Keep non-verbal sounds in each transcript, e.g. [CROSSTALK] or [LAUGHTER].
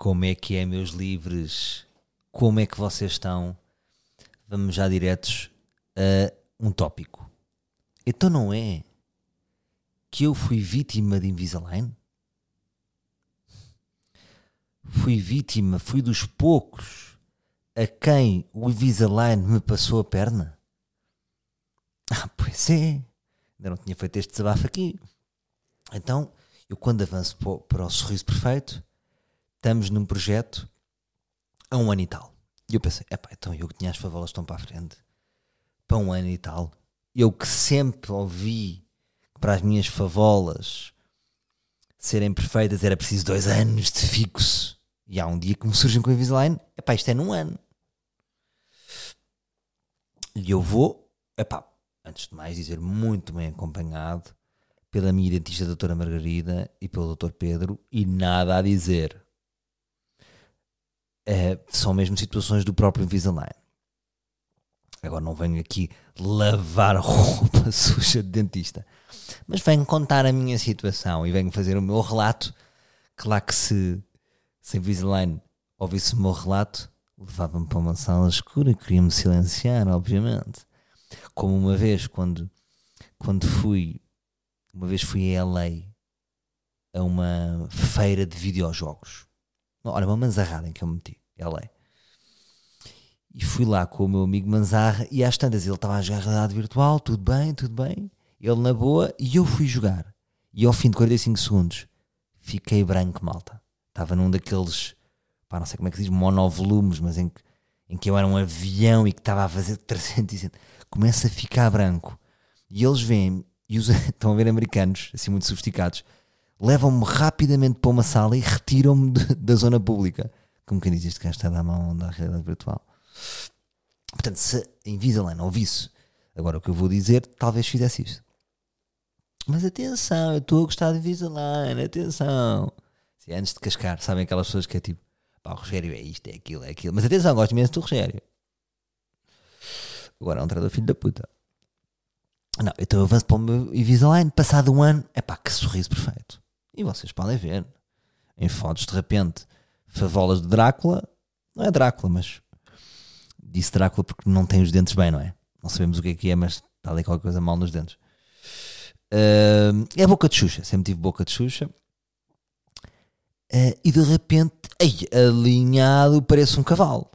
Como é que é, meus livres? Como é que vocês estão? Vamos já diretos a um tópico. Então não é que eu fui vítima de Invisalign? Fui vítima, fui dos poucos a quem o Invisalign me passou a perna? Ah, pois é. Ainda não tinha feito este desabafo aqui. Então, eu quando avanço para o sorriso perfeito, estamos num projeto há um ano e tal. E eu pensei, epá, então eu que tinha as favolas estão para a frente, para um ano e tal. Eu que sempre ouvi que para as minhas favolas serem perfeitas era preciso dois anos de fixo. E há um dia que me surgem com a Invisalign, epá, isto é num ano. E eu vou, epá, antes de mais dizer, muito bem acompanhado pela minha dentista doutora Margarida e pelo doutor Pedro, e nada a dizer. É, são mesmo situações do próprio Invisalign. Agora não venho aqui lavar [LAUGHS] roupa suja de dentista, mas venho contar a minha situação e venho fazer o meu relato. Claro que se, se Invisalign ouvisse o meu relato, levava-me para uma sala escura e queria-me silenciar, obviamente. Como uma vez, quando, quando fui, uma vez fui a LA a uma feira de videojogos. Olha, uma manzarrada em que eu me meti, LA. E fui lá com o meu amigo Manzarra e às tantas ele estava a jogar realidade virtual, tudo bem, tudo bem. Ele na boa e eu fui jogar. E ao fim de 45 segundos fiquei branco, malta. Estava num daqueles, pá, não sei como é que se diz, monovolumes, mas em que, em que eu era um avião e que estava a fazer [LAUGHS] 360. Começa a ficar branco. E eles vêm, e os, [LAUGHS] estão a ver americanos, assim muito sofisticados, levam-me rapidamente para uma sala e retiram-me da zona pública. Como quem diz, este gajo está a dar mão da realidade virtual. Portanto, se a Invisalign ouvisse agora o que eu vou dizer, talvez fizesse isso. Mas atenção, eu estou a gostar de Invisalign, atenção. Se antes de cascar, sabem aquelas pessoas que é tipo, pá, o Rogério é isto, é aquilo, é aquilo. Mas atenção, gosto imenso do Rogério. Agora é um treinador filho da puta. Não, então eu avanço para o meu Invisalign, passado um ano, é pá, que sorriso perfeito. E vocês podem ver, em fotos de repente, favolas de Drácula, não é Drácula, mas disse Drácula porque não tem os dentes bem, não é? Não sabemos o que é que é, mas está ali qualquer coisa mal nos dentes. Uh, é boca de Xuxa, sempre tive boca de Xuxa. Uh, e de repente, ei, alinhado, parece um cavalo.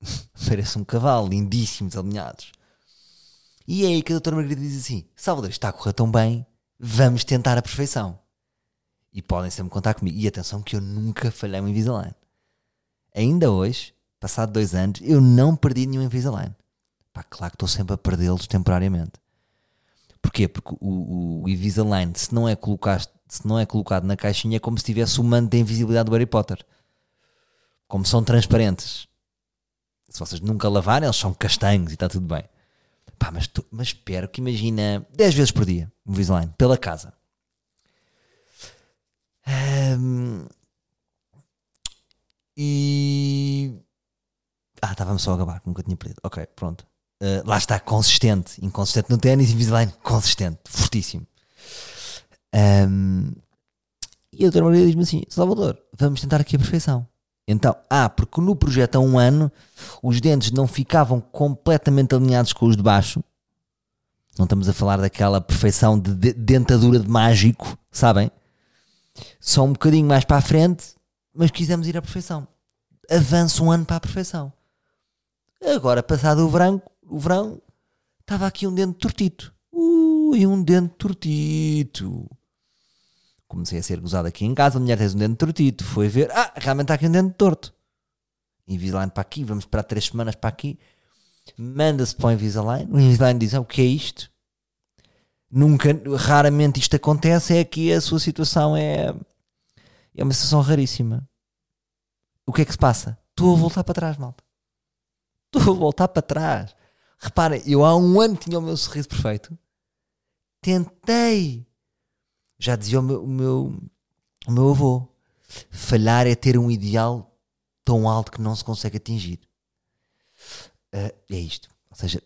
[LAUGHS] parece um cavalo, lindíssimos alinhados. E é aí que a doutora Margarida diz assim: Salvador, está a correr tão bem, vamos tentar a perfeição. E podem sempre contar comigo. E atenção que eu nunca falhei um Invisalign. Ainda hoje, passado dois anos, eu não perdi nenhum Invisalign. Pá, claro que estou sempre a perdê-los temporariamente. Porquê? Porque o, o Invisalign, se não, é colocado, se não é colocado na caixinha, é como se tivesse o manto da invisibilidade do Harry Potter. Como são transparentes. Se vocês nunca lavarem, eles são castanhos e está tudo bem. Pá, mas, tu, mas espero que imagina 10 vezes por dia um Invisalign, pela casa. E ah, estava-me só a acabar, nunca tinha perdido. Ok, pronto. Uh, lá está, consistente. Inconsistente no ténis, Invisalign, consistente, fortíssimo. Um, e a doutora Maria diz-me assim: Salvador, vamos tentar aqui a perfeição. Então, ah, porque no projeto há um ano os dentes não ficavam completamente alinhados com os de baixo. Não estamos a falar daquela perfeição de dentadura de mágico, sabem? Só um bocadinho mais para a frente, mas quisemos ir à perfeição. Avança um ano para a perfeição. Agora, passado o verão, o verão estava aqui um dente tortito. Ui, um dente tortito. Comecei a ser gozado aqui em casa. A mulher tem um dente tortito. Foi ver, ah, realmente está aqui um dente torto. Invisalign para aqui, vamos esperar três semanas para aqui. Manda-se para o Invisalign. O Invisalign diz, ah, o que é isto? Nunca, raramente isto acontece. É que a sua situação é, é uma situação raríssima. O que é que se passa? Estou a voltar para trás, malta. Estou a voltar para trás. Reparem, eu há um ano tinha o meu sorriso perfeito. Tentei. Já dizia o meu, o meu, o meu avô: falhar é ter um ideal tão alto que não se consegue atingir. Uh, é isto. Ou seja,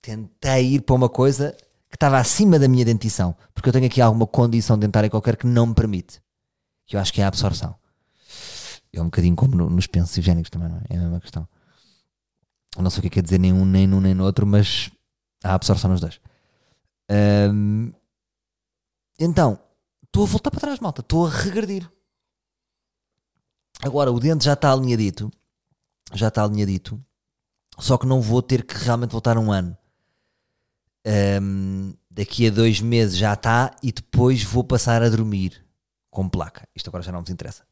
tentei ir para uma coisa que estava acima da minha dentição. Porque eu tenho aqui alguma condição dentária qualquer que não me permite. Que eu acho que é a absorção. É um bocadinho como no, nos pensos higiênicos também, não é? É a mesma questão. Não sei o que é que quer dizer nem um, nem num, nem no outro, mas há absorção nos dois. Ahm, então, estou a voltar para trás, malta. Estou a regredir. Agora, o dente já está alinhadito. Já está alinhadito. Só que não vou ter que realmente voltar um ano. Ahm, daqui a dois meses já está e depois vou passar a dormir com placa. Isto agora já não vos interessa.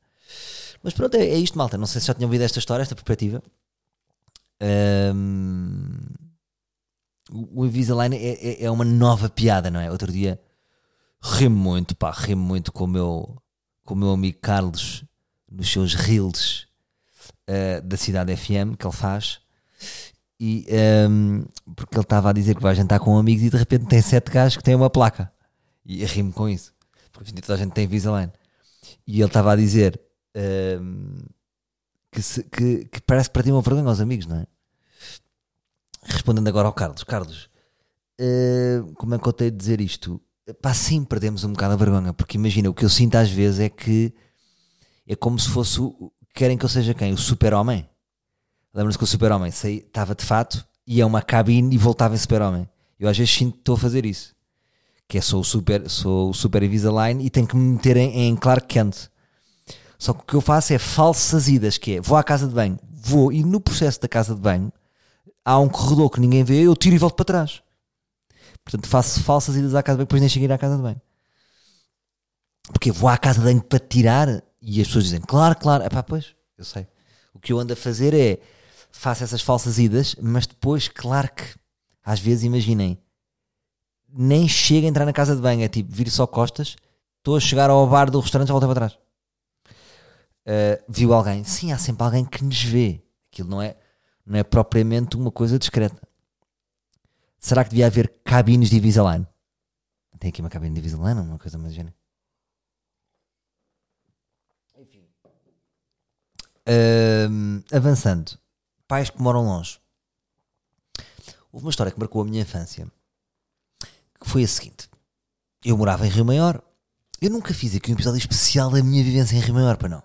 Mas pronto, é, é isto, malta. Não sei se já tinham ouvido esta história, esta perspectiva. Ahm, o Invisalign é, é, é uma nova piada, não é? Outro dia rimo muito, pá, rimo muito com o meu, com o meu amigo Carlos nos seus reels uh, da Cidade FM que ele faz. E, um, porque ele estava a dizer que vai jantar com amigos e de repente tem sete gajos que têm uma placa. E rimo com isso. Porque hoje em dia toda a gente tem Invisalign. E ele estava a dizer um, que, se- que- que parece que perdi uma vergonha aos amigos, não é? Respondendo agora ao Carlos. Carlos, uh, como é que eu tenho de dizer isto? Pá, sim, perdemos um bocado a vergonha. Porque imagina, o que eu sinto às vezes é que é como se fosse. Querem que eu seja quem? O super-homem? Lembram-se que o super-homem estava de fato, ia a uma cabine e voltava em super-homem. Eu às vezes sinto que estou a fazer isso. Que é sou o super, sou o super Invisalign e tenho que me meter em, em Clark Kent. Só que o que eu faço é falsas idas, que é vou à casa de banho, vou e no processo da casa de banho há um corredor que ninguém vê, eu tiro e volto para trás. Portanto, faço falsas idas à casa de banho, depois nem ir à casa de banho. Porque vou à casa de banho para tirar e as pessoas dizem, claro, claro, é pá, pois, eu sei. O que eu ando a fazer é faço essas falsas idas, mas depois, claro que às vezes imaginem, nem chega a entrar na casa de banho, é tipo, vir só costas, estou a chegar ao bar do restaurante e voltei para trás. Uh, viu alguém? Sim, há sempre alguém que nos vê. Aquilo não é, não é propriamente uma coisa discreta. Será que devia haver cabines de Invisalign? Tem aqui uma cabine de Invisalign, uma coisa mais gênio. Ahm, avançando, pais que moram longe. Houve uma história que marcou a minha infância, que foi a seguinte: eu morava em Rio Maior, eu nunca fiz aqui um episódio especial da minha vivência em Rio Maior, para não.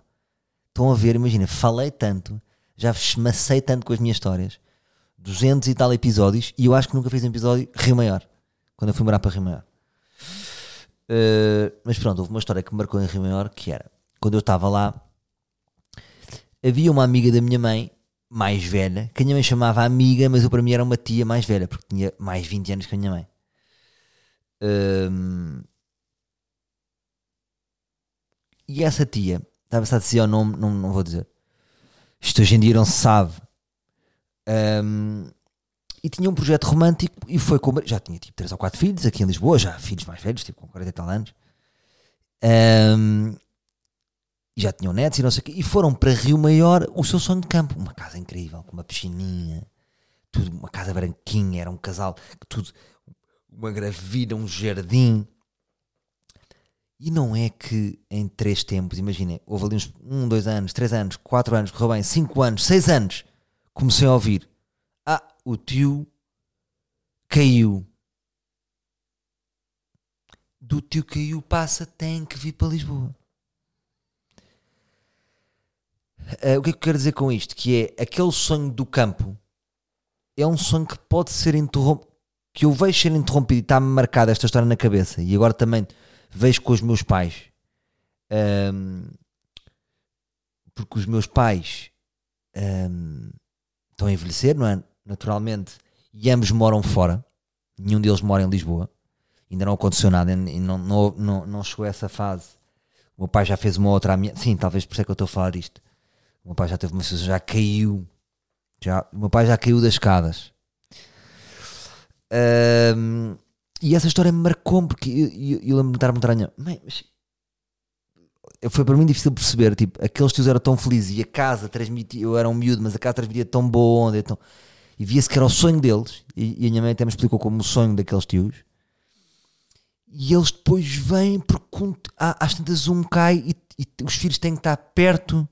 Estão a ver, imagina, falei tanto, já esmacei tanto com as minhas histórias, 200 e tal episódios, e eu acho que nunca fiz um episódio Rio Maior, quando eu fui morar para Rio Maior. Uh, mas pronto, houve uma história que me marcou em Rio Maior, que era, quando eu estava lá, havia uma amiga da minha mãe, mais velha, que a minha mãe chamava amiga, mas eu para mim era uma tia mais velha, porque tinha mais 20 anos que a minha mãe. Hum, e essa tia, estava a dizer o nome, não, não vou dizer. Isto hoje em dia não se sabe. Hum, e tinha um projeto romântico e foi com. Já tinha tipo 3 ou 4 filhos aqui em Lisboa, já filhos mais velhos, tipo com 40 e tal anos. Hum, e já tinham netos e não sei o quê, e foram para Rio Maior o seu sonho de campo, uma casa incrível, com uma piscininha, tudo, uma casa branquinha, era um casal, tudo, uma gravida, um jardim. E não é que em três tempos, imaginem, houve ali uns um, dois anos, três anos, quatro anos, correu bem, cinco anos, seis anos, comecei a ouvir, ah, o tio caiu. Do tio caiu passa, tem que vir para Lisboa. Uh, o que é que eu quero dizer com isto? Que é aquele sonho do campo é um sonho que pode ser interrompido, que eu vejo ser interrompido e está-me marcada esta história na cabeça. E agora também vejo com os meus pais, um, porque os meus pais um, estão a envelhecer, não é? Naturalmente, e ambos moram fora, nenhum deles mora em Lisboa, ainda não aconteceu nada, e não, não, não, não chegou a essa fase. O meu pai já fez uma outra ameaça, sim, talvez por isso é que eu estou a falar isto. O meu pai já teve uma situação, já caiu. Já, o meu pai já caiu das escadas. Ahm, e essa história me marcou porque eu, eu, eu lembro-me de estar muito estranha. Mas foi para mim difícil perceber. Tipo, aqueles tios eram tão felizes e a casa transmitia. Eu era um miúdo, mas a casa transmitia tão boa onda. Tão, e via-se que era o sonho deles. E, e a minha mãe até me explicou como o sonho daqueles tios. E eles depois vêm porque às tantas um cai e, e os filhos têm que estar perto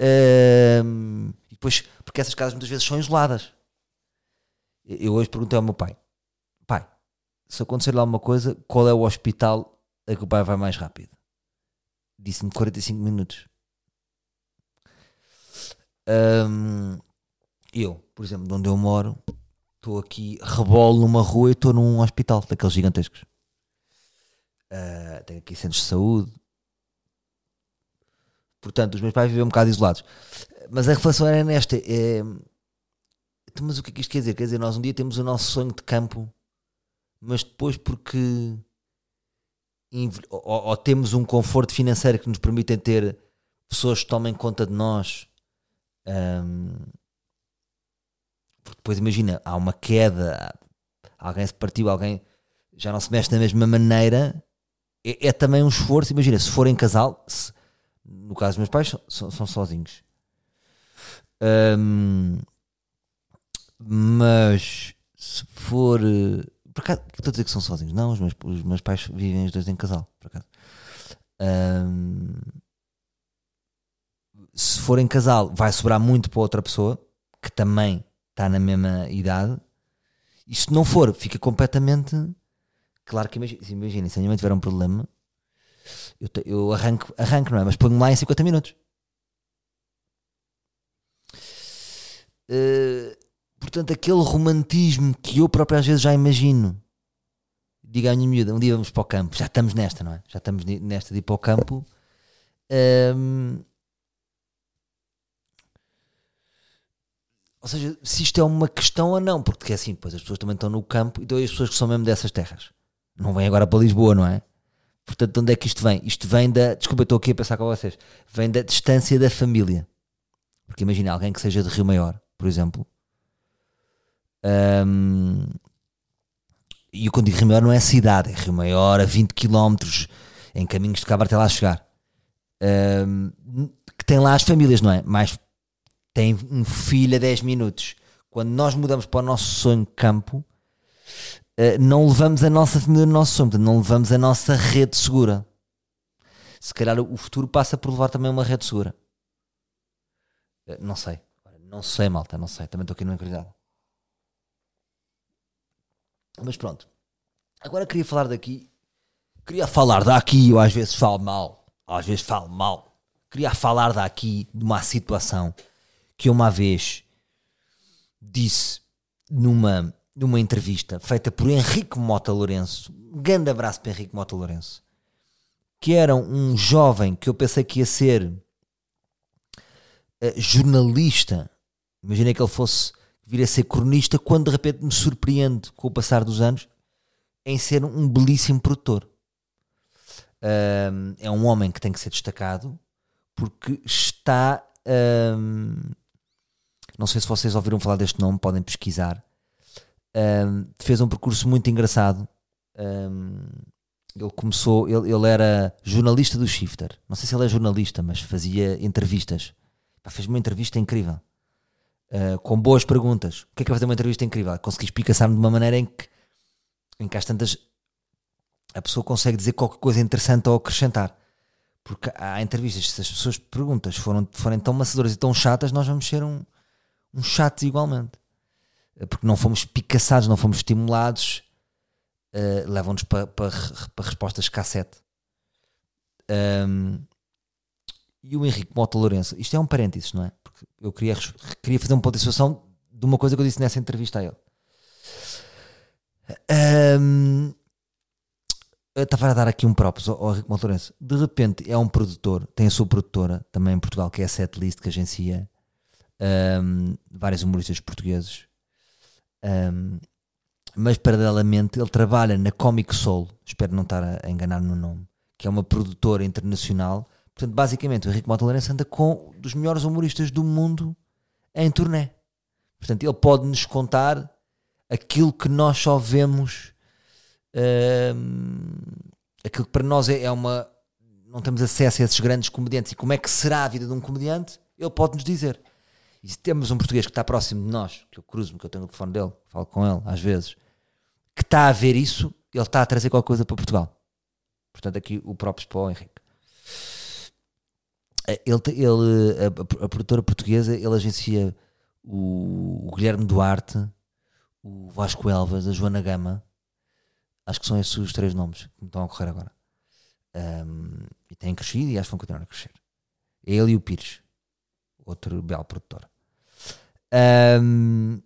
um, e depois, porque essas casas muitas vezes são isoladas. Eu hoje perguntei ao meu pai: Pai, se acontecer lá alguma coisa, qual é o hospital a que o pai vai mais rápido? Disse-me 45 minutos. Hum, eu, por exemplo, de onde eu moro, estou aqui, rebolo numa rua e estou num hospital daqueles gigantescos. Uh, tenho aqui centros de saúde. Portanto, os meus pais vivem um bocado isolados. Mas a reflexão era nesta: é, então, mas o que é que isto quer dizer? Quer dizer, nós um dia temos o nosso sonho de campo, mas depois porque. Ou, ou temos um conforto financeiro que nos permite ter pessoas que tomem conta de nós. Um, porque depois imagina, há uma queda, alguém se partiu, alguém já não se mexe da mesma maneira. É, é também um esforço. Imagina, se forem casal, se, no caso dos meus pais, são, são sozinhos. Um, mas se for. Por acaso, estou a dizer que são sozinhos? Não, os meus, os meus pais vivem os dois em casal, por acaso. Um, se for em casal, vai sobrar muito para outra pessoa que também está na mesma idade. E se não for, fica completamente. Claro que imagina, imagina se a minha mãe tiver um problema, eu, eu arranco, arranco, não é? Mas ponho lá em 50 minutos. Uh, portanto, aquele romantismo que eu próprio às vezes já imagino. Diga à minha miúda, um dia vamos para o campo, já estamos nesta, não é? Já estamos nesta de ir para o campo. Um, ou seja, se isto é uma questão ou não, porque é assim, depois as pessoas também estão no campo, então as pessoas que são mesmo dessas terras não vêm agora para Lisboa, não é? Portanto, de onde é que isto vem? Isto vem da. Desculpa, estou aqui a pensar com vocês. Vem da distância da família. Porque imagina alguém que seja de Rio Maior, por exemplo. Um, e quando digo Rio Maior não é cidade, é Rio Maior a 20 km em caminhos de cabra até lá chegar. Um, que tem lá as famílias, não é? Mais tem um filho a 10 minutos. Quando nós mudamos para o nosso sonho campo, não levamos a nossa família no nosso não levamos a nossa rede segura. Se calhar o futuro passa por levar também uma rede segura. Uh, não sei. Não sei, malta, não sei. Também estou aqui numa curiosidade. Mas pronto. Agora queria falar daqui. Queria falar daqui, eu às vezes falo mal. Às vezes falo mal. Queria falar daqui de uma situação que eu uma vez disse numa, numa entrevista feita por Henrique Mota Lourenço, um grande abraço para Henrique Mota Lourenço, que era um jovem que eu pensei que ia ser uh, jornalista, imaginei que ele fosse vir a ser cronista, quando de repente me surpreende com o passar dos anos em ser um belíssimo produtor. Uh, é um homem que tem que ser destacado porque está uh, não sei se vocês ouviram falar deste nome, podem pesquisar. Um, fez um percurso muito engraçado. Um, ele começou, ele, ele, era jornalista do Shifter. Não sei se ele é jornalista, mas fazia entrevistas. fez uma entrevista incrível. Uh, com boas perguntas. O que é que é fazer uma entrevista incrível? Consegui explicar-me de uma maneira em que, em que às tantas a pessoa consegue dizer qualquer coisa interessante ou acrescentar. Porque há entrevistas, se as pessoas perguntas foram, forem tão maçadoras e tão chatas, nós vamos ser um, uns chatos igualmente. Porque não fomos picaçados, não fomos estimulados, uh, levam-nos para pa, pa respostas cassete. Um, e o Henrique Mota Lourenço, isto é um parênteses, não é? Porque eu queria, queria fazer uma ponto de situação de uma coisa que eu disse nessa entrevista a ele. Um, eu estava a dar aqui um próprio ao Henrique Mota Lourenço. De repente é um produtor, tem a sua produtora também em Portugal, que é a Setlist, que agencia um, vários humoristas portugueses. Um, mas paralelamente ele trabalha na Comic Soul, espero não estar a enganar no nome, que é uma produtora internacional. Portanto, basicamente, o Henrique Mota Lourenço anda com dos melhores humoristas do mundo em turnê. Portanto, ele pode nos contar aquilo que nós só vemos, um, aquilo que para nós é, é uma. Não temos acesso a esses grandes comediantes e como é que será a vida de um comediante, ele pode nos dizer. E temos um português que está próximo de nós, que eu cruzo-me, que eu tenho o telefone dele, falo com ele às vezes, que está a ver isso, ele está a trazer qualquer coisa para Portugal. Portanto, aqui o próprio para Henrique. Eh, ele, ele, a, a, produtora portuguesa, ele agencia o, o, Guilherme Duarte, o Vasco Elvas, a Joana Gama. Acho que são esses os três nomes que me estão a ocorrer agora. Um, e têm crescido e acho que vão continuar a crescer. É ele e o Pires outro belo produtor. Um,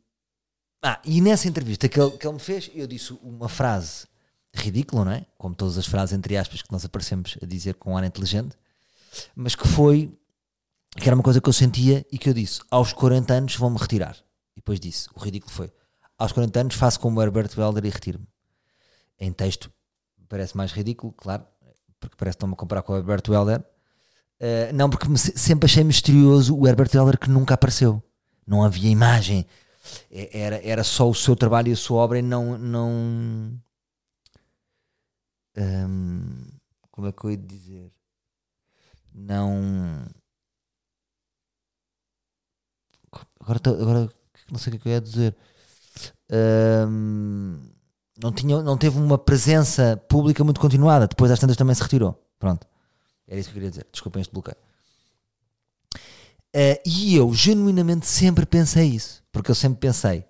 ah, e nessa entrevista que ele, que ele me fez, eu disse uma frase ridícula, não é? Como todas as frases, entre aspas, que nós aparecemos a dizer com um ar inteligente, mas que foi, que era uma coisa que eu sentia e que eu disse: aos 40 anos vou-me retirar. E depois disse: o ridículo foi: aos 40 anos faço como Herbert Welder e retiro-me. Em texto parece mais ridículo, claro, porque parece que estão-me a comparar com o Herbert Welder. Uh, não, porque sempre achei misterioso o Herbert Welder que nunca apareceu. Não havia imagem. É, era, era só o seu trabalho e a sua obra e não. não um, como é que eu ia dizer? Não. Agora, agora não sei o que é eu ia dizer. Um, não, tinha, não teve uma presença pública muito continuada. Depois, às tantas, também se retirou. Pronto. Era isso que eu queria dizer. Desculpem este bloqueio. Uh, e eu, genuinamente, sempre pensei isso. Porque eu sempre pensei,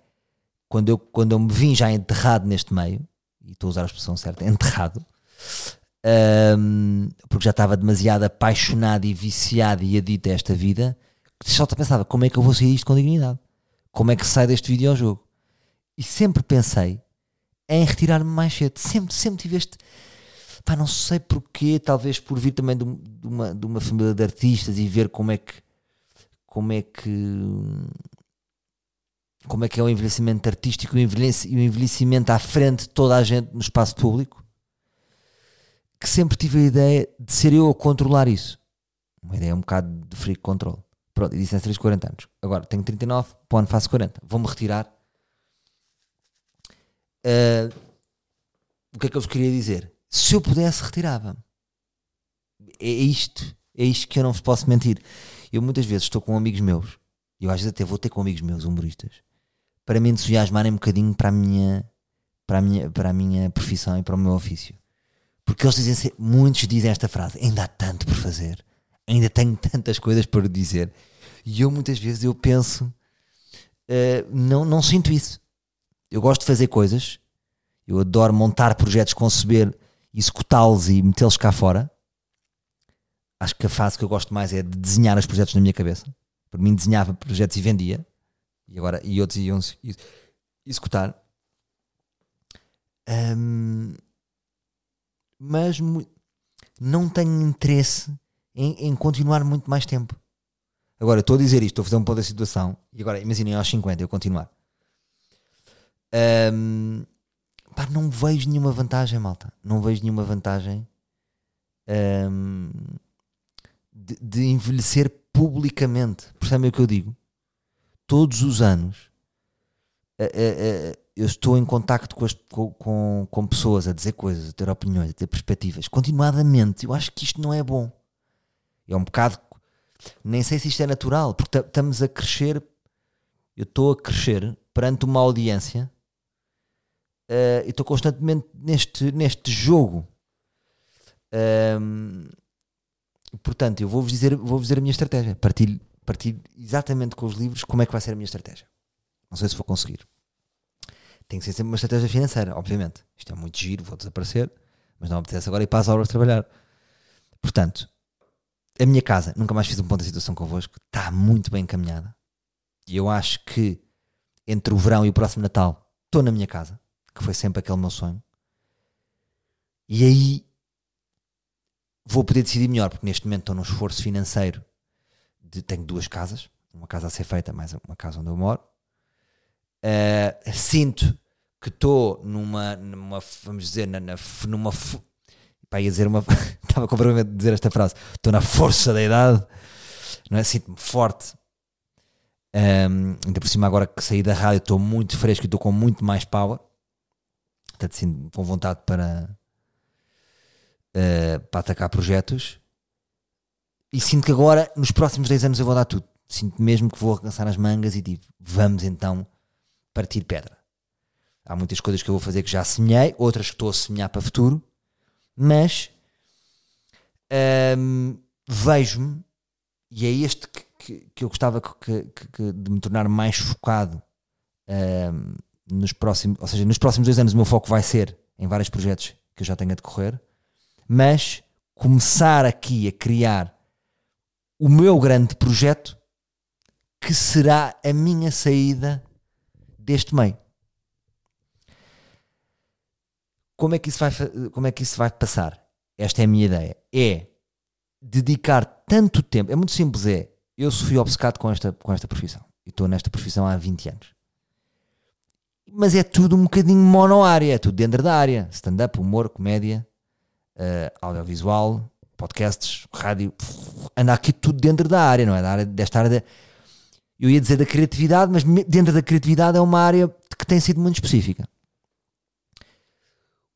quando eu, quando eu me vim já enterrado neste meio, e estou a usar a expressão certa, [LAUGHS] enterrado, um, porque já estava demasiado apaixonado e viciado e adito a esta vida, que só pensava como é que eu vou sair isto com dignidade? Como é que sai deste videojogo? E sempre pensei em retirar-me mais cedo. Sempre, sempre tive este. Pá, não sei porquê, talvez por vir também de, uma, de uma família de artistas e ver como é que. Como é que. Como é que é o envelhecimento artístico e o envelhecimento à frente de toda a gente no espaço público que sempre tive a ideia de ser eu a controlar isso. Uma ideia um bocado de freak control. Pronto, e disse nesses 40 anos. Agora tenho 39, para o ano faço 40. Vou-me retirar. Uh, o que é que eu vos queria dizer? Se eu pudesse, retirava-me. É isto, é isto que eu não vos posso mentir. Eu muitas vezes estou com amigos meus, eu às vezes até vou ter com amigos meus, humoristas, para me entusiasmarem um bocadinho para a minha, para a minha, para a minha profissão e para o meu ofício. Porque eles dizem, muitos dizem esta frase: ainda há tanto por fazer, ainda tenho tantas coisas para dizer. E eu muitas vezes eu penso, uh, não, não sinto isso. Eu gosto de fazer coisas, eu adoro montar projetos, conceber, executá-los e metê-los cá fora. Acho que a fase que eu gosto mais é de desenhar os projetos na minha cabeça. Por mim, desenhava projetos e vendia, e agora e outros iam executar. Um, mas não tenho interesse em, em, continuar muito mais tempo. Agora, estou a dizer isto, estou a fazer um ponto da situação, e agora imaginem aos 50 eu continuar. Um, pá, não vejo nenhuma vantagem, malta. Não vejo nenhuma vantagem um, de, de, envelhecer publicamente. Percebem o que eu digo? Todos os anos eu estou em contacto com, as, com, com, pessoas a dizer coisas, a ter opiniões, a ter perspectivas, continuadamente. Eu acho que isto não é bom. É um bocado. Nem sei se isto é natural, porque estamos a crescer. Eu estou a crescer perante uma audiência uh, e estou constantemente neste, neste jogo. Um, portanto, eu vou-vos dizer, vou dizer a minha estratégia. Partilho, partilho exatamente com os livros como é que vai ser a minha estratégia. Não sei se vou conseguir. Tem que ser sempre uma estratégia financeira, obviamente. Isto é muito giro, vou desaparecer, mas não apetece agora ir para as obras trabalhar. Portanto, a minha casa, nunca mais fiz um ponto de situação convosco, está muito bem encaminhada. E eu acho que entre o verão e o próximo Natal estou na minha casa, que foi sempre aquele meu sonho. E aí vou poder decidir melhor, porque neste momento estou num esforço financeiro de tenho duas casas, uma casa a ser feita, mais uma casa onde eu moro. Uh, sinto que estou numa, numa, vamos dizer, na, na, numa. Pá, ia dizer uma. [LAUGHS] Estava com vergonha de dizer esta frase. Estou na força da idade, não é? Sinto-me forte. Um, ainda por cima, agora que saí da rádio, estou muito fresco e estou com muito mais power. Portanto, sinto com vontade para, uh, para atacar projetos. E sinto que agora, nos próximos 10 anos, eu vou dar tudo. Sinto mesmo que vou alcançar as mangas e digo, vamos então partir pedra. Há muitas coisas que eu vou fazer que já semeei, outras que estou a semear para o futuro, mas hum, vejo-me, e é este que, que, que eu gostava que, de me tornar mais focado hum, nos próximos, ou seja, nos próximos dois anos o meu foco vai ser em vários projetos que eu já tenho a decorrer, mas começar aqui a criar o meu grande projeto que será a minha saída deste meio. Como é que isso vai, como é que isso vai passar? Esta é a minha ideia. É dedicar tanto tempo. É muito simples, é. Eu fui obcecado com esta, com esta profissão. E estou nesta profissão há 20 anos. Mas é tudo um bocadinho monoárea, é tudo dentro da área. Stand-up, humor, comédia, uh, audiovisual, podcasts, rádio. Anda aqui tudo dentro da área, não é? Da área, desta área. De, eu ia dizer da criatividade, mas dentro da criatividade é uma área que tem sido muito específica.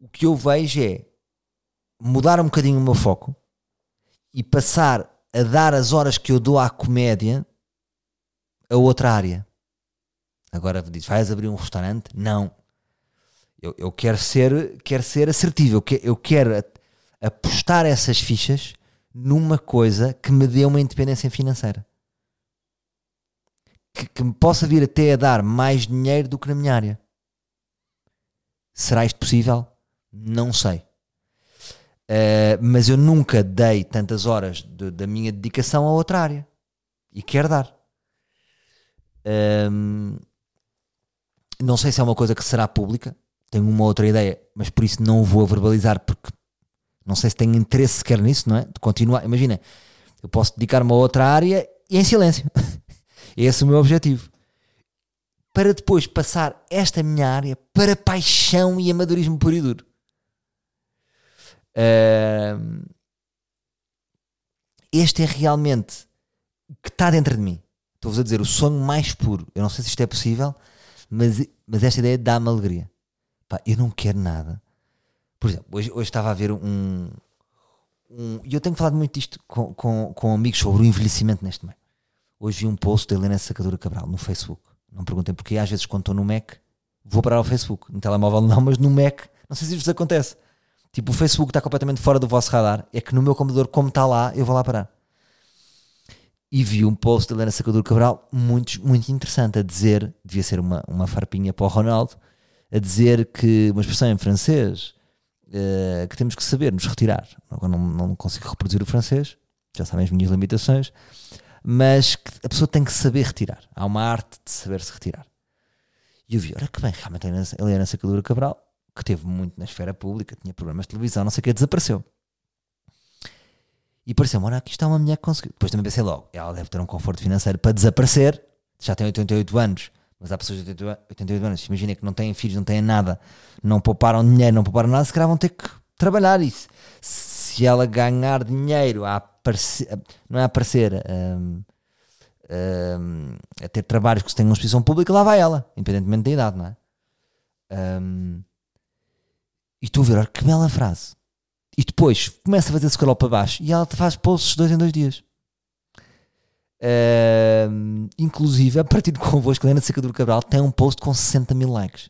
O que eu vejo é mudar um bocadinho o meu foco e passar a dar as horas que eu dou à comédia a outra área. Agora diz, vais abrir um restaurante? Não. Eu, eu quero ser quero ser assertivo. Eu, que, eu quero apostar essas fichas numa coisa que me dê uma independência financeira. Que, que me possa vir até a dar mais dinheiro do que na minha área. Será isto possível? Não sei. Uh, mas eu nunca dei tantas horas de, da minha dedicação a outra área e quero dar. Um, ehm, não sei se é uma coisa que será pública, tenho uma outra ideia, mas por isso não vou verbalizar porque não sei se tenho interesse sequer nisso, não é? De continuar. Imagina, eu posso dedicar-me a outra área e em silêncio. [LAUGHS] Esse é o meu objetivo. Para depois passar esta minha área para paixão e amadorismo puro e duro. Este é realmente o que está dentro de mim. Estou-vos a dizer o sonho mais puro. Eu não sei se isto é possível, mas, mas esta ideia dá-me alegria. Pá, eu não quero nada. Por exemplo, hoje, hoje estava a ver um. E eu tenho falado muito disto com, com, com amigos sobre o envelhecimento neste meio. Hoje vi um post da Helena Sacadura Cabral no Facebook. Não perguntem porque às vezes quando estou no Mac vou parar ao Facebook. No telemóvel não, mas no Mac, não sei se isso acontece. Tipo, o Facebook está completamente fora do vosso radar. É que no meu computador, como está lá, eu vou lá parar. E vi um post da Helena Sacadura Cabral muito, muito interessante a dizer, devia ser uma, uma farpinha para o Ronaldo, a dizer que uma expressão em francês uh, que temos que saber nos retirar. Agora não, não consigo reproduzir o francês, já sabem as minhas limitações, mas que a pessoa tem que saber retirar. Há uma arte de saber se retirar. E eu vi, olha que bem, realmente a Helena Sacadura Cabral que teve muito na esfera pública, tinha programas de televisão, não sei o que, desapareceu. E pareceu-me, olha, aqui está uma mulher que conseguiu. Depois também pensei logo, ela deve ter um conforto financeiro para desaparecer, já tem 88 anos, mas há pessoas de 88 anos, imagina que não têm filhos, não têm nada, não pouparam dinheiro, não pouparam nada, se calhar vão ter que trabalhar isso. Se ela ganhar dinheiro a aparecer, não é a aparecer, um, um, a ter trabalhos que tenham uma exposição pública, lá vai ela, independentemente da idade, não é? Um, e estou a ver, olha que bela frase. E depois começa a fazer scroll para baixo e ela faz posts dois em dois dias. Uh, inclusive, a partir de convosco, Helena Secador Cabral tem um post com 60 mil likes.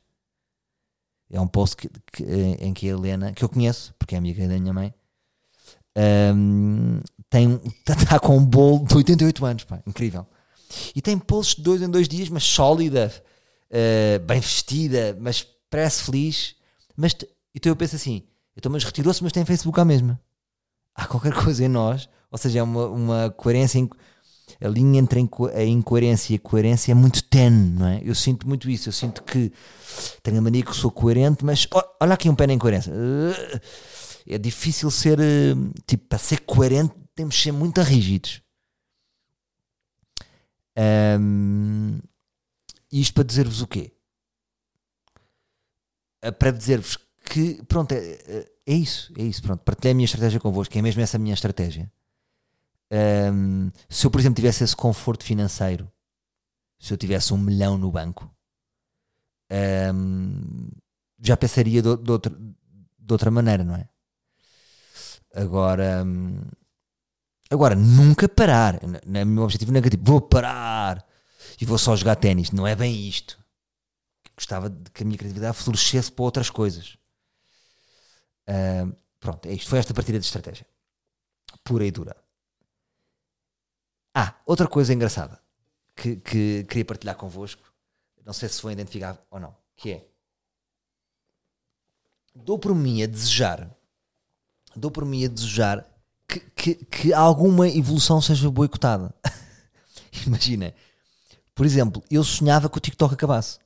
É um post que, que, em que a Helena, que eu conheço, porque é amiga da minha mãe, um, tem, [LAUGHS] está com um bolo de 88 anos, pá, incrível. E tem posts de dois em dois dias, mas sólida, uh, bem vestida, mas parece feliz. Mas então eu penso assim: então, mas retirou-se, mas tem Facebook à mesma. Há qualquer [LAUGHS] coisa em nós, ou seja, é uma, uma coerência. A linha entre a incoerência e a coerência é muito tenue, não é? Eu sinto muito isso. Eu sinto que tenho a mania que sou coerente, mas olha aqui um pé na incoerência. É difícil ser. Tipo, para ser coerente, temos de ser muito rígidos. Um, isto para dizer-vos o quê? Para dizer-vos que, pronto, é, é, é isso, é isso, pronto, partilhei a minha estratégia convosco, é mesmo essa a minha estratégia. Um, se eu, por exemplo, tivesse esse conforto financeiro, se eu tivesse um milhão no banco, um, já pensaria de, de, outra, de outra maneira, não é? Agora, agora nunca parar. No meu objetivo não é tipo, vou parar e vou só jogar ténis. Não é bem isto. Gostava de que a minha criatividade florescesse para outras coisas. Pronto, é isto. Foi esta partida de estratégia. Pura e dura. Ah, outra coisa engraçada que, que queria partilhar convosco. Não sei se foi identificar ou não. Que é. Dou por mim a desejar. Dou por mim a desejar que, que, que alguma evolução seja boicotada. [LAUGHS] Imagina. Por exemplo, eu sonhava que o TikTok acabasse.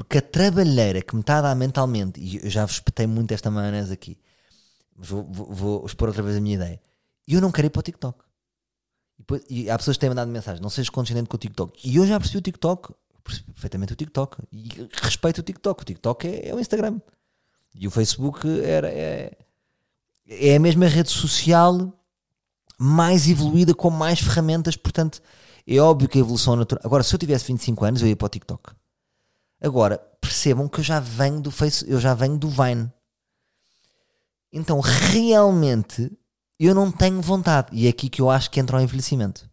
Porque a trabalheira que me está a dar mentalmente, e eu já vos espetei muito esta maionese aqui, mas vou, vou, vou expor outra vez a minha ideia. Eu não quero ir para o TikTok. E, depois- e há pessoas que têm mandado mensagem, não sejas condescendente com o TikTok. E eu já percebi o TikTok, percebi perfeitamente o TikTok. E respeito o TikTok. O TikTok é, é o Instagram. E o Facebook era, é, é a mesma rede social mais evoluída, com mais ferramentas. Portanto, é óbvio que a evolução natural. Agora, se eu tivesse 25 anos, eu ia para o TikTok. Agora, percebam que eu já venho do Face, eu já venho do Vine. Então, realmente, eu não tenho vontade. E é aqui que eu acho que entra o envelhecimento.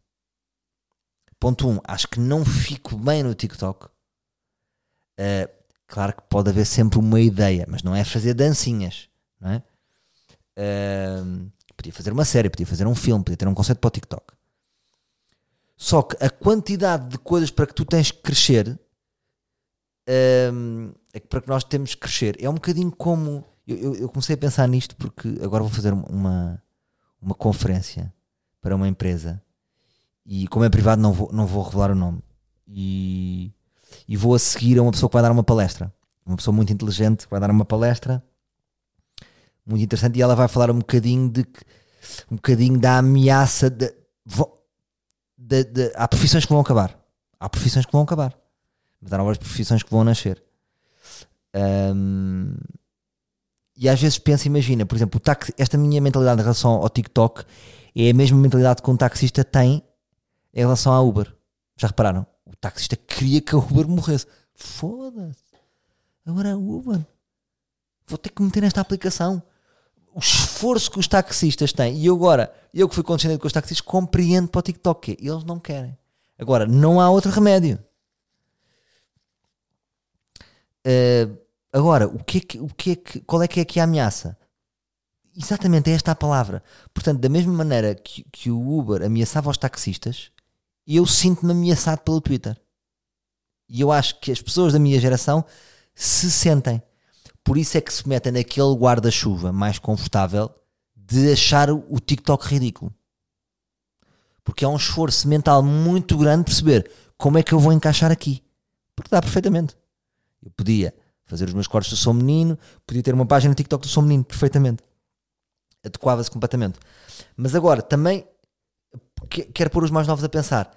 Ponto 1. Um, acho que não fico bem no TikTok. Uh, claro que pode haver sempre uma ideia, mas não é fazer dancinhas. Não é? Uh, podia fazer uma série, podia fazer um filme, podia ter um conceito para o TikTok. Só que a quantidade de coisas para que tu tens que crescer um, é para que nós temos que crescer. É um bocadinho como. Eu, eu, eu, comecei a pensar nisto porque agora vou fazer uma, uma conferência para uma empresa e, como é privado, não vou, não vou revelar o nome. E, e vou a seguir a uma pessoa que vai dar uma palestra. Uma pessoa muito inteligente que vai dar uma palestra muito interessante e ela vai falar um bocadinho de um bocadinho da ameaça de, de, de, há profissões que vão acabar há profissões que vão acabar há novas profissões que vão nascer um, e às vezes penso, imagina, por exemplo, taxi, esta minha mentalidade em relação ao TikTok é a mesma mentalidade que um taxista tem em relação à Uber. Já repararam? O taxista queria que a Uber morresse. Foda-se. Agora é a Uber. Vou ter que meter nesta aplicação. O esforço que os taxistas têm. E agora, eu que fui condescendente com os taxistas, compreendo para o TikTok. Que eles não querem. Agora, não há outro remédio. Uh, Agora, o que é que, o que é que, qual é que é aqui a ameaça? Exatamente, é esta a palavra. Portanto, da mesma maneira que, que o Uber ameaçava os taxistas, eu sinto-me ameaçado pelo Twitter. E eu acho que as pessoas da minha geração se sentem. Por isso é que se metem naquele guarda-chuva mais confortável de achar o TikTok ridículo. Porque é um esforço mental muito grande perceber como é que eu vou encaixar aqui. Porque dá perfeitamente. Eu podia fazer os meus cortes do Sou Menino, podia ter uma página no TikTok do Sou Menino, perfeitamente. Adequava-se completamente. Mas agora, também quero pôr os mais novos a pensar,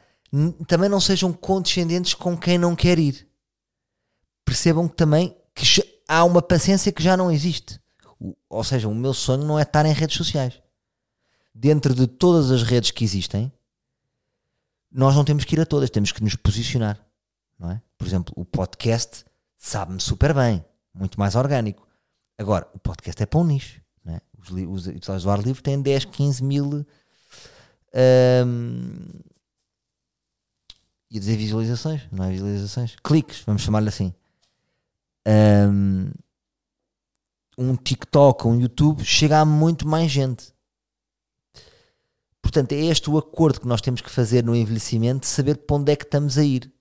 também não sejam condescendentes com quem não quer ir. Percebam que também que há uma paciência que já não existe. Ou seja, o meu sonho não é estar em redes sociais. Dentro de todas as redes que existem, nós não temos que ir a todas, temos que nos posicionar. Não é? Por exemplo, o podcast sabe-me super bem, muito mais orgânico. Agora, o podcast é para um nicho. Né? Os, os episódios do ar livre têm 10, 15 mil. Um, ia dizer visualizações, não é visualizações, cliques, vamos chamar-lhe assim. Um, um TikTok, um YouTube chega a muito mais gente. Portanto, é este o acordo que nós temos que fazer no envelhecimento, saber para onde é que estamos a ir.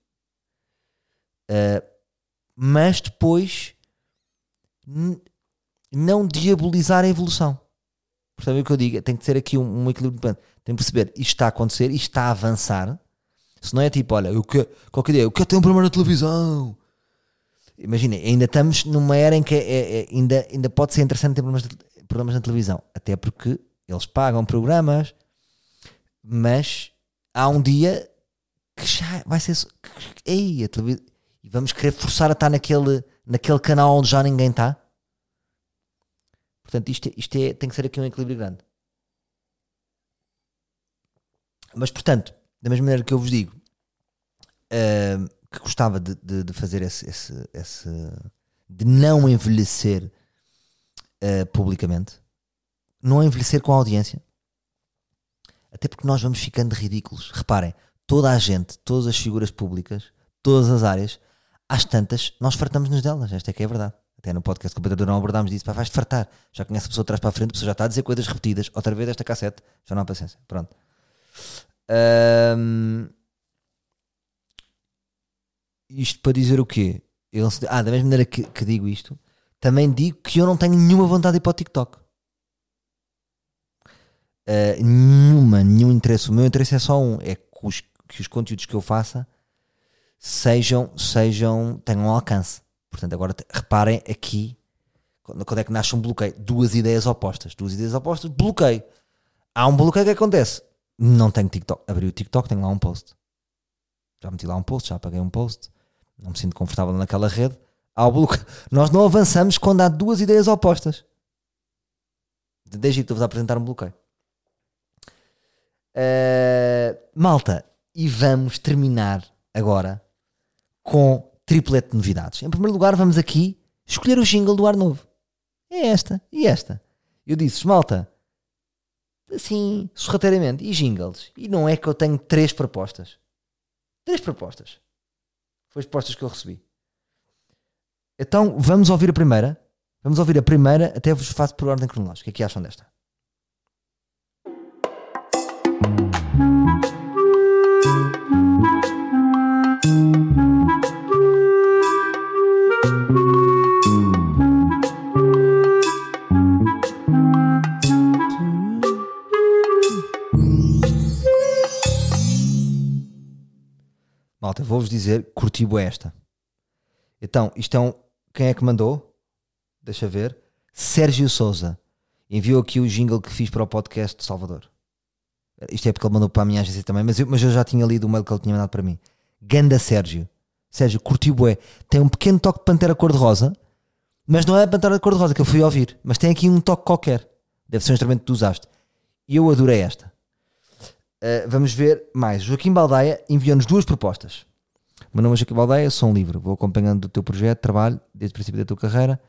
Uh, mas depois não diabolizar a evolução. Percebem o que eu digo? Tem que ser aqui um, um equilíbrio. Tem que perceber isto está a acontecer, isto está a avançar. Se não é tipo, olha, eu quero, qualquer dia, eu quero ter um programa na televisão. Imagina, ainda estamos numa era em que é, é, ainda, ainda pode ser interessante ter programas, programas na televisão. Até porque eles pagam programas, mas há um dia que já vai ser. Que, ei, a televisão e vamos querer forçar a estar naquele, naquele canal onde já ninguém está. Portanto, isto, é, isto é, tem que ser aqui um equilíbrio grande. Mas, portanto, da mesma maneira que eu vos digo uh, que gostava de, de, de fazer esse, esse, esse, de não envelhecer uh, publicamente, não envelhecer com a audiência. Até porque nós vamos ficando ridículos. Reparem, toda a gente, todas as figuras públicas, todas as áreas, às tantas, nós fartamos-nos delas. Esta é que é a verdade. Até no podcast com o Pedro não abordámos disso. Pá, vais-te fartar. Já conhece a pessoa de trás para a frente, a pessoa já está a dizer coisas repetidas. Outra vez esta cassete, já não há paciência. Pronto. Um, isto para dizer o quê? Ele, ah, da mesma maneira que, que, digo isto, também digo que eu não tenho nenhuma vontade de ir para o TikTok. Uh, nenhuma, nenhum interesse. O meu interesse é só um: é que os, que os conteúdos que eu faça sejam, sejam tenham alcance. Portanto, agora reparem aqui quando, é que nasce um bloqueio. Duas ideias opostas. Duas ideias opostas, bloqueio. Há um bloqueio, que acontece? Não tenho TikTok. Abri o TikTok, tenho lá um post. Já meti lá um post, já apaguei um post. Não me sinto confortável naquela rede. Há o bloqueio. Nós não avançamos quando há duas ideias opostas. Desde que vos apresentar um bloqueio. Uh, malta, e vamos terminar agora com triplete de novidades. Em primeiro lugar, vamos aqui escolher o jingle do ar novo. É esta e esta. Eu disse, malta, assim, sorrateiramente, e jingles. E não é que eu tenho três propostas. Três propostas. Foi as propostas que eu recebi. Então, vamos ouvir a primeira. Vamos ouvir a primeira, até vos faço por ordem cronológica. O que é que acham desta? Malta, vou-vos dizer, curti esta. Então, isto é um. Quem é que mandou? Deixa ver. Sérgio Souza enviou aqui o jingle que fiz para o podcast de Salvador. Isto é porque ele mandou para a minha agência também, mas eu, mas eu já tinha lido o mail que ele tinha mandado para mim. Ganda Sérgio. Sérgio, curtiu bué. Tem um pequeno toque de Pantera cor-de-rosa, mas não é a Pantera cor-de-rosa que eu fui ouvir, mas tem aqui um toque qualquer. Deve ser um instrumento que tu usaste. E eu adorei esta. Uh, vamos ver mais. Joaquim Baldaia enviou-nos duas propostas. Meu nome é Joaquim Baldaia, sou um livro. Vou acompanhando o teu projeto, trabalho, desde o princípio da tua carreira.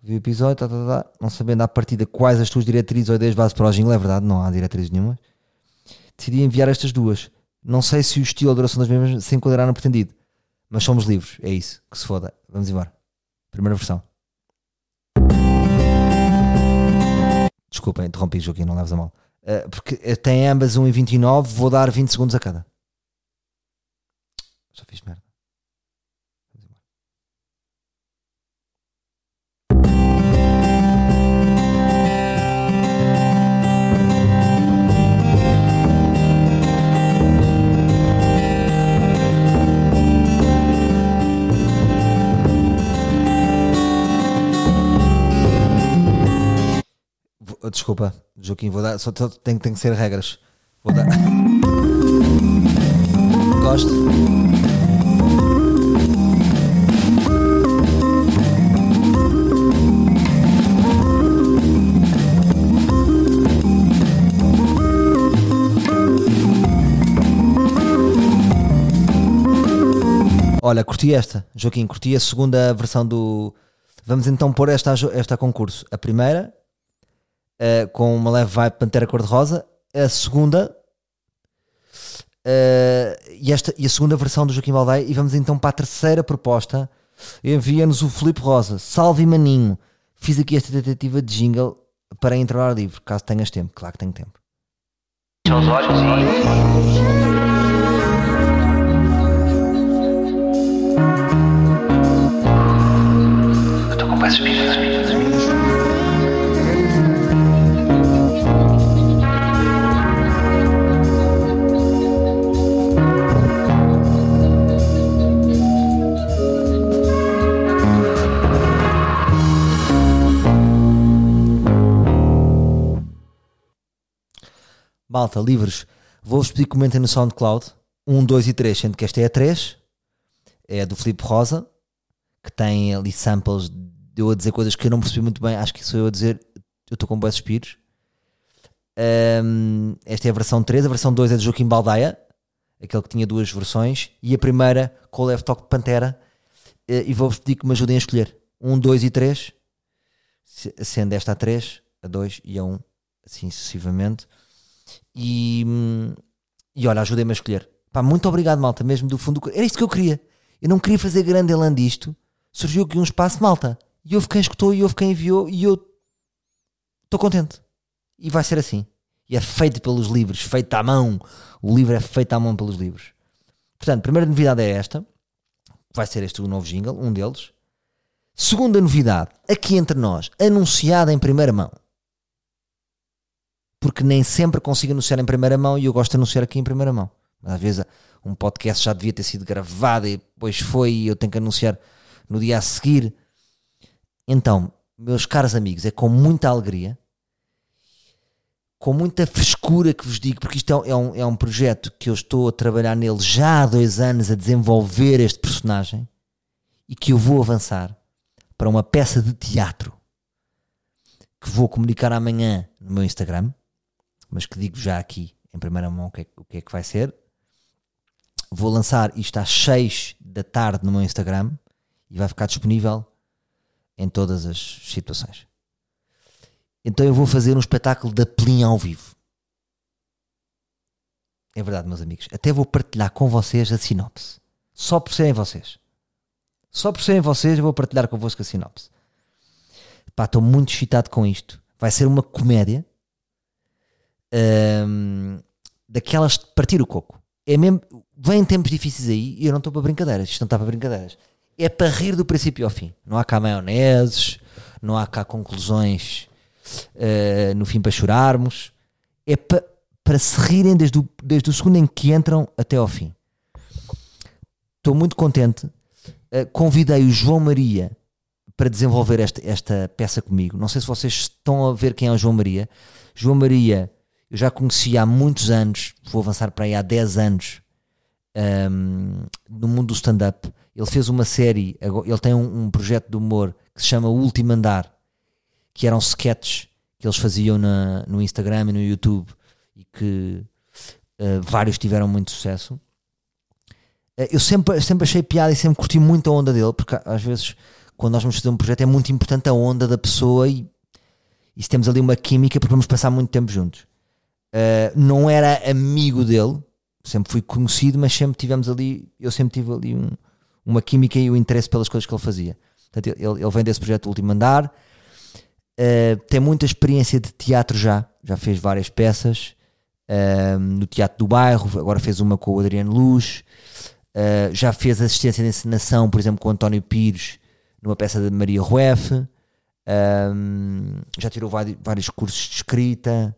Vi o episódio, tá, tá, tá, não sabendo à partida quais as tuas diretrizes ou ideias base para o jingle, é verdade, não há diretrizes nenhuma. Decidi enviar estas duas. Não sei se o estilo ou a duração das mesmas se enquadrará no pretendido, mas somos livres, é isso, que se foda. Vamos embora. Primeira versão. Desculpa, interrompi, Joaquim, não leves a mal. Uh, porque tem ambas 1,29, vou dar 20 segundos a cada. Já fiz merda. Desculpa, Joaquim, vou dar. Só tem, tem que ser regras. Vou dar. Gosto. Olha, curti esta, Joaquim, curti a segunda versão do. Vamos então pôr esta, esta a concurso. A primeira uh, com uma leve vibe Pantera Cor-de-Rosa. A segunda uh, e, esta, e a segunda versão do Joaquim Baldaia. E vamos então para a terceira proposta. Envia-nos o Felipe Rosa. Salve Maninho. Fiz aqui esta tentativa de jingle para entrar ao livro, caso tenhas tempo. Claro que tenho tempo. Os olhos Malta, livres. Vou-vos pedir que comentem no SoundCloud 1, 2 e 3, sendo que esta é a 3. É a do Filipe Rosa, que tem ali samples de eu a dizer coisas que eu não percebi muito bem. Acho que sou eu a dizer, eu estou com bons suspiros. Um, esta é a versão 3. A versão 2 é de Joaquim Baldaia, aquele que tinha duas versões. E a primeira com o Left Talk de Pantera. E vou-vos pedir que me ajudem a escolher 1, 2 e 3. Sendo esta a 3, a 2 e a 1, assim sucessivamente. E, e olha, ajudei-me a escolher. Pá, muito obrigado, malta, mesmo do fundo. Era isto que eu queria. Eu não queria fazer grande elan disto. Surgiu aqui um espaço, malta. E houve quem escutou, e houve quem enviou, e eu estou contente. E vai ser assim. E é feito pelos livros, feito à mão. O livro é feito à mão pelos livros. Portanto, primeira novidade é esta. Vai ser este o novo jingle, um deles. Segunda novidade, aqui entre nós, anunciada em primeira mão porque nem sempre consigo anunciar em primeira mão e eu gosto de anunciar aqui em primeira mão. Às vezes um podcast já devia ter sido gravado e depois foi e eu tenho que anunciar no dia a seguir. Então, meus caros amigos, é com muita alegria, com muita frescura que vos digo, porque isto é, é um, é um projeto que eu estou a trabalhar nele já há dois anos a desenvolver este personagem e que eu vou avançar para uma peça de teatro que vou comunicar amanhã no meu Instagram, mas que digo já aqui em primeira mão o que é, o que, é que vai ser. Vou lançar isto às 6 da tarde no meu Instagram e vai ficar disponível em todas as situações. Então eu vou fazer um espetáculo da Plin ao vivo. É verdade, meus amigos. Até vou partilhar com vocês a sinopse. Só por serem vocês. Só por serem vocês, eu vou partilhar convosco a sinopse. Pá, estou muito excitado com isto. Vai ser uma comédia hum, daquelas de partir o coco. É mesmo, vem tempos difíceis aí e eu não estou para brincadeiras. Isto não está para brincadeiras. É para rir do princípio ao fim. Não há cá maioneses, não há cá conclusões uh, no fim para chorarmos. É para, para se rirem desde o, desde o segundo em que entram até ao fim. Estou muito contente. Uh, convidei o João Maria para desenvolver esta, esta peça comigo. Não sei se vocês estão a ver quem é o João Maria. João Maria, eu já conheci há muitos anos, vou avançar para aí há 10 anos, um, no mundo do stand-up. Ele fez uma série, ele tem um, um, projeto de humor que se chama O Último Andar, que eram sketches que eles faziam na, no Instagram e no YouTube e que uh, vários tiveram muito sucesso. Uh, eu sempre, sempre achei piada e sempre curti muito a onda dele, porque às vezes quando nós vamos fazer um projeto, é muito importante a onda da pessoa e, e se temos ali uma química, porque vamos passar muito tempo juntos. Uh, não era amigo dele, sempre fui conhecido, mas sempre tivemos ali, eu sempre tive ali um, uma química e o um interesse pelas coisas que ele fazia. Portanto, ele, ele vem desse projeto Último Andar, uh, tem muita experiência de teatro já, já fez várias peças uh, no Teatro do Bairro, agora fez uma com o Adriano Luz, já fez assistência de encenação, por exemplo, com o António Pires numa peça de Maria Rueff, já tirou vários cursos de escrita.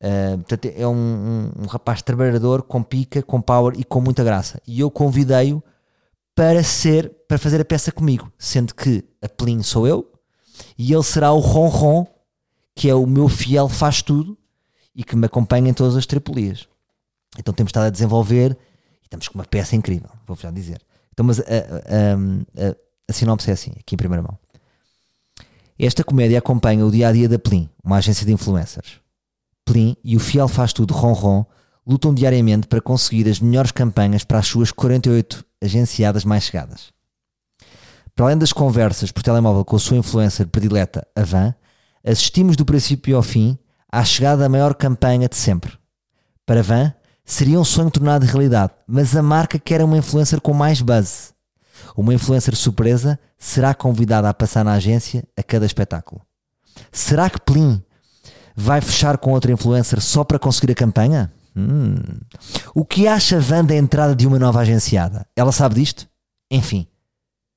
Uh, portanto, é um, um, um, rapaz trabalhador com pica, com power e com muita graça. E eu convidei-o para ser, para fazer a peça comigo, sendo que a Plin sou eu e ele será o Ronron, que é o meu fiel faz tudo e que me acompanha em todas as tripulias. Então temos estado a desenvolver e estamos com uma peça incrível, vou já dizer. Então, mas a, a, a, a sinopse é assim, aqui em primeira mão. Esta comédia acompanha o dia a dia da Plin, uma agência de influencers. Plin e o fiel faz tudo Ron Ron lutam diariamente para conseguir as melhores campanhas para as suas 48 agenciadas mais chegadas. Para além das conversas por telemóvel com a sua influencer predileta, a Van, assistimos do princípio ao fim à chegada da maior campanha de sempre. Para Van, seria um sonho tornado realidade, mas a marca quer uma influencer com mais buzz uma influencer surpresa será convidada a passar na agência a cada espetáculo. Será que Plin vai fechar com outra influencer só para conseguir a campanha? Hum. O que acha Van da entrada de uma nova agenciada? Ela sabe disto? Enfim,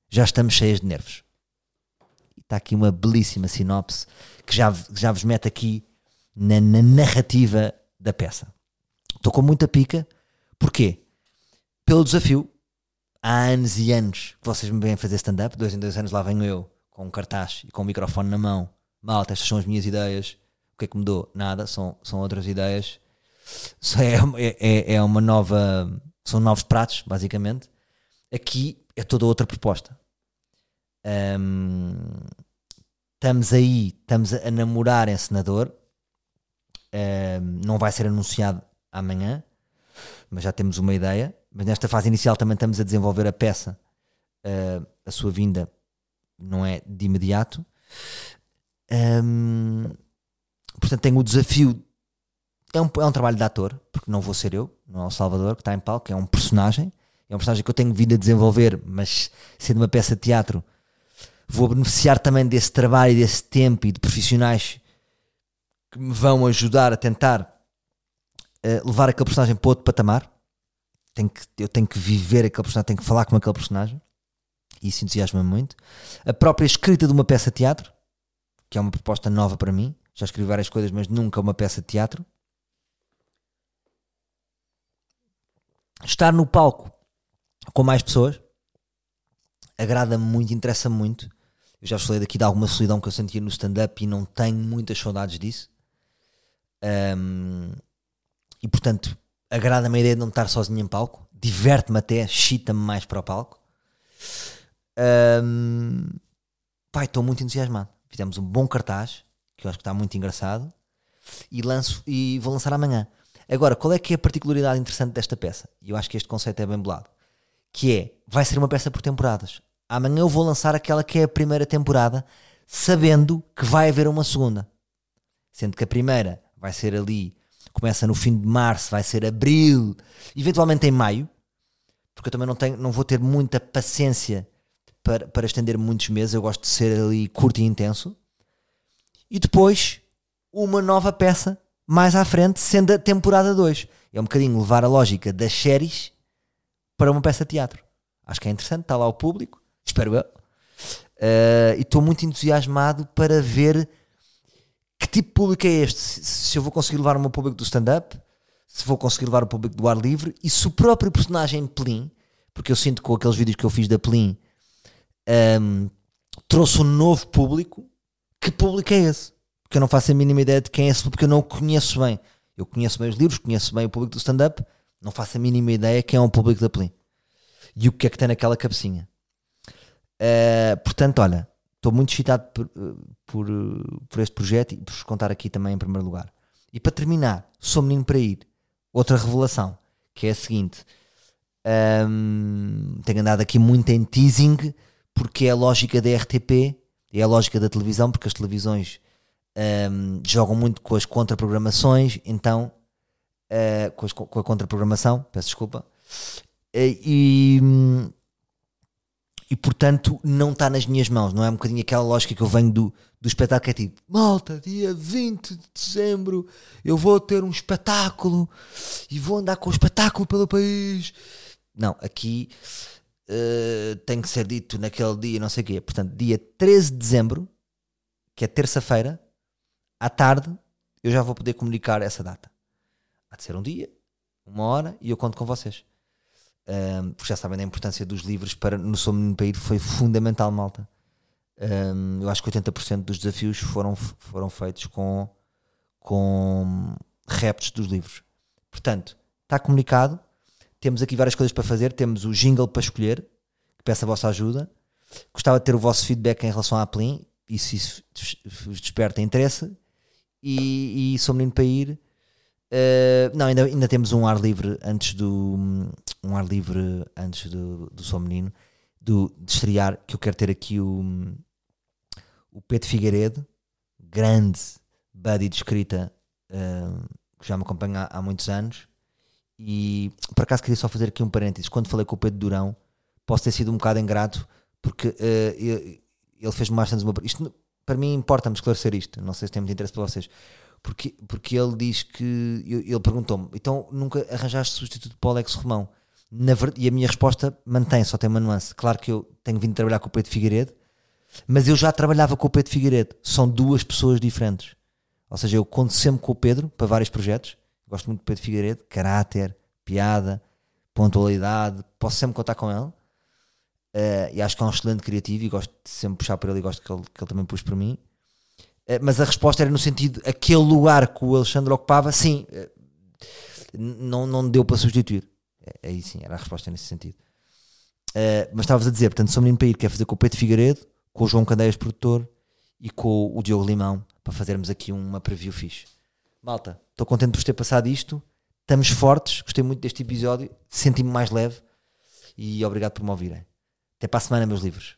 já estamos cheias de nervos. Está aqui uma belíssima sinopse que já, já vos mete aqui na, na narrativa da peça. Estou com muita pica. Porquê? Pelo desafio há anos e anos que vocês me vêm fazer stand-up, dois em dois anos lá venho eu, com um cartaz e com um microfone na mão. Malta, estas são as minhas ideias. Que é que mudou? Nada, são, são outras ideias. É, é, é uma nova. São novos pratos, basicamente. Aqui é toda outra proposta. Um, estamos aí, estamos a namorar em senador. Um, não vai ser anunciado amanhã, mas já temos uma ideia mas nesta fase inicial também estamos a desenvolver a peça. Uh, a sua vinda não é de imediato. Um, portanto, tenho o desafio. É um, é um trabalho de ator, porque não vou ser eu, não é o Salvador que está em palco, é um personagem. É um personagem que eu tenho vindo a desenvolver, mas sendo uma peça de teatro, vou beneficiar também desse trabalho desse tempo e de profissionais que me vão ajudar a tentar uh, levar aquele personagem para outro patamar tenho que, eu tenho que viver aquele personagem, tenho que falar com aquele personagem. E isso entusiasma-me muito. A própria escrita de uma peça de teatro, que é uma proposta nova para mim. Já escrevi várias coisas, mas nunca uma peça de teatro. estar no palco com mais pessoas agrada-me muito, interessa-me muito. Eu já falei daqui de alguma solidão que eu sentia no stand-up e não tenho muitas saudades disso. Um, e portanto, agrada-me a ideia de não estar sozinho em palco, diverte-me até, chita-me mais para o palco. Um, pai, estou muito entusiasmado. Fizemos um bom cartaz, que eu acho que está muito engraçado, e, lanço, e vou lançar amanhã. Agora, qual é que é a particularidade interessante desta peça? E eu acho que este conceito é bem bolado. Que é, vai ser uma peça por temporadas. Amanhã eu vou lançar aquela que é a primeira temporada, sabendo que vai haver uma segunda. Sendo que a primeira vai ser ali, começa no fim de março, vai ser abril, eventualmente em maio, porque eu também não, tenho, não vou ter muita paciência para, para estender muitos meses, eu gosto de ser ali curto e intenso. E depois, uma nova peça mais à frente, sendo a temporada 2. É um bocadinho levar a lógica das séries para uma peça de teatro. Acho que é interessante, está lá o público, espero eu. Uh, e estou muito entusiasmado para ver que tipo de público é este? Se, eu vou conseguir levar o meu público do stand-up, se vou conseguir levar o público do ar livre e se o próprio personagem Plin, porque eu sinto que com aqueles vídeos que eu fiz da Plin um, trouxe um novo público. Que público é esse? Porque eu não faço a mínima ideia de quem é esse porque eu não o conheço bem. Eu conheço bem os livros, conheço bem o público do stand-up, não faço a mínima ideia quem é o público da Plin e o que é que tem naquela cabecinha. Uh, portanto, olha, estou muito excitado por, por, por, este projeto e por vos contar aqui também em primeiro lugar. E para terminar, sou menino para ir. Outra revelação, que é a seguinte: um, tenho andado aqui muito em teasing porque é a lógica da RTP, é a lógica da televisão, porque as televisões um, jogam muito com as contraprogramações, então uh, com, as, com, a contraprogramação, peço desculpa, uh, e, e portanto não está nas minhas mãos, não é um bocadinho aquela lógica que eu venho do, do espetáculo que é tipo, malta, dia 20 de dezembro eu vou ter um espetáculo e vou andar com o espetáculo pelo país. Não, aqui uh, tem que ser dito naquele dia, não sei o quê. Portanto, dia 13 de dezembro, que é terça-feira, à tarde, eu já vou poder comunicar essa data. Há de ser um dia, uma hora, e eu conto com vocês. Um, porque já sabem da importância dos livros para no Sou Menino foi fundamental, malta. Um, eu acho que 80% dos desafios foram, foram feitos com, com reptos dos livros. Portanto, está comunicado. Temos aqui várias coisas para fazer. Temos o jingle para escolher, que peço a vossa ajuda. Gostava de ter o vosso feedback em relação à Plin e se isso vos desperta interesse. E, e sou menino para ir. Uh, não, ainda, ainda temos um ar livre antes do um ar livre antes do, do Sou Menino do, de estrear que eu quero ter aqui o, o Pedro Figueiredo, grande buddy de escrita uh, que já me acompanha há, há muitos anos e por acaso queria só fazer aqui um parênteses. Quando falei com o Pedro Durão, posso ter sido um bocado ingrato, porque uh, ele fez-me bastante uma. Isto, para mim, importa-me esclarecer isto. Não sei se tem muito interesse para vocês. Porque, porque ele diz que. Ele perguntou-me, então nunca arranjaste substituto para o Alex Romão? Na, e a minha resposta mantém, só tem uma nuance. Claro que eu tenho vindo trabalhar com o Pedro Figueiredo, mas eu já trabalhava com o Pedro Figueiredo. São duas pessoas diferentes. Ou seja, eu conto sempre com o Pedro para vários projetos Gosto muito de Pedro Figueiredo, caráter, piada, pontualidade, posso sempre contar com ele. Uh, e acho que é um excelente criativo e gosto de sempre puxar por ele e gosto que ele, que ele também puxe por mim. Uh, mas a resposta era no sentido, aquele lugar que o Alexandre ocupava, sim, uh, não, não deu para substituir. Aí sim, era a resposta nesse sentido. mas estavas a dizer, portanto, sou menino para ir, quer fazer com o Pedro Figueiredo, com o João Candeias, produtor, e com o Diogo Limão, para fazermos aqui uma preview fixe. Malta, estou contente por ter passado isto. Estamos fortes, gostei muito deste episódio, senti-me mais leve e obrigado por me ouvirem. Até para a semana, meus livros.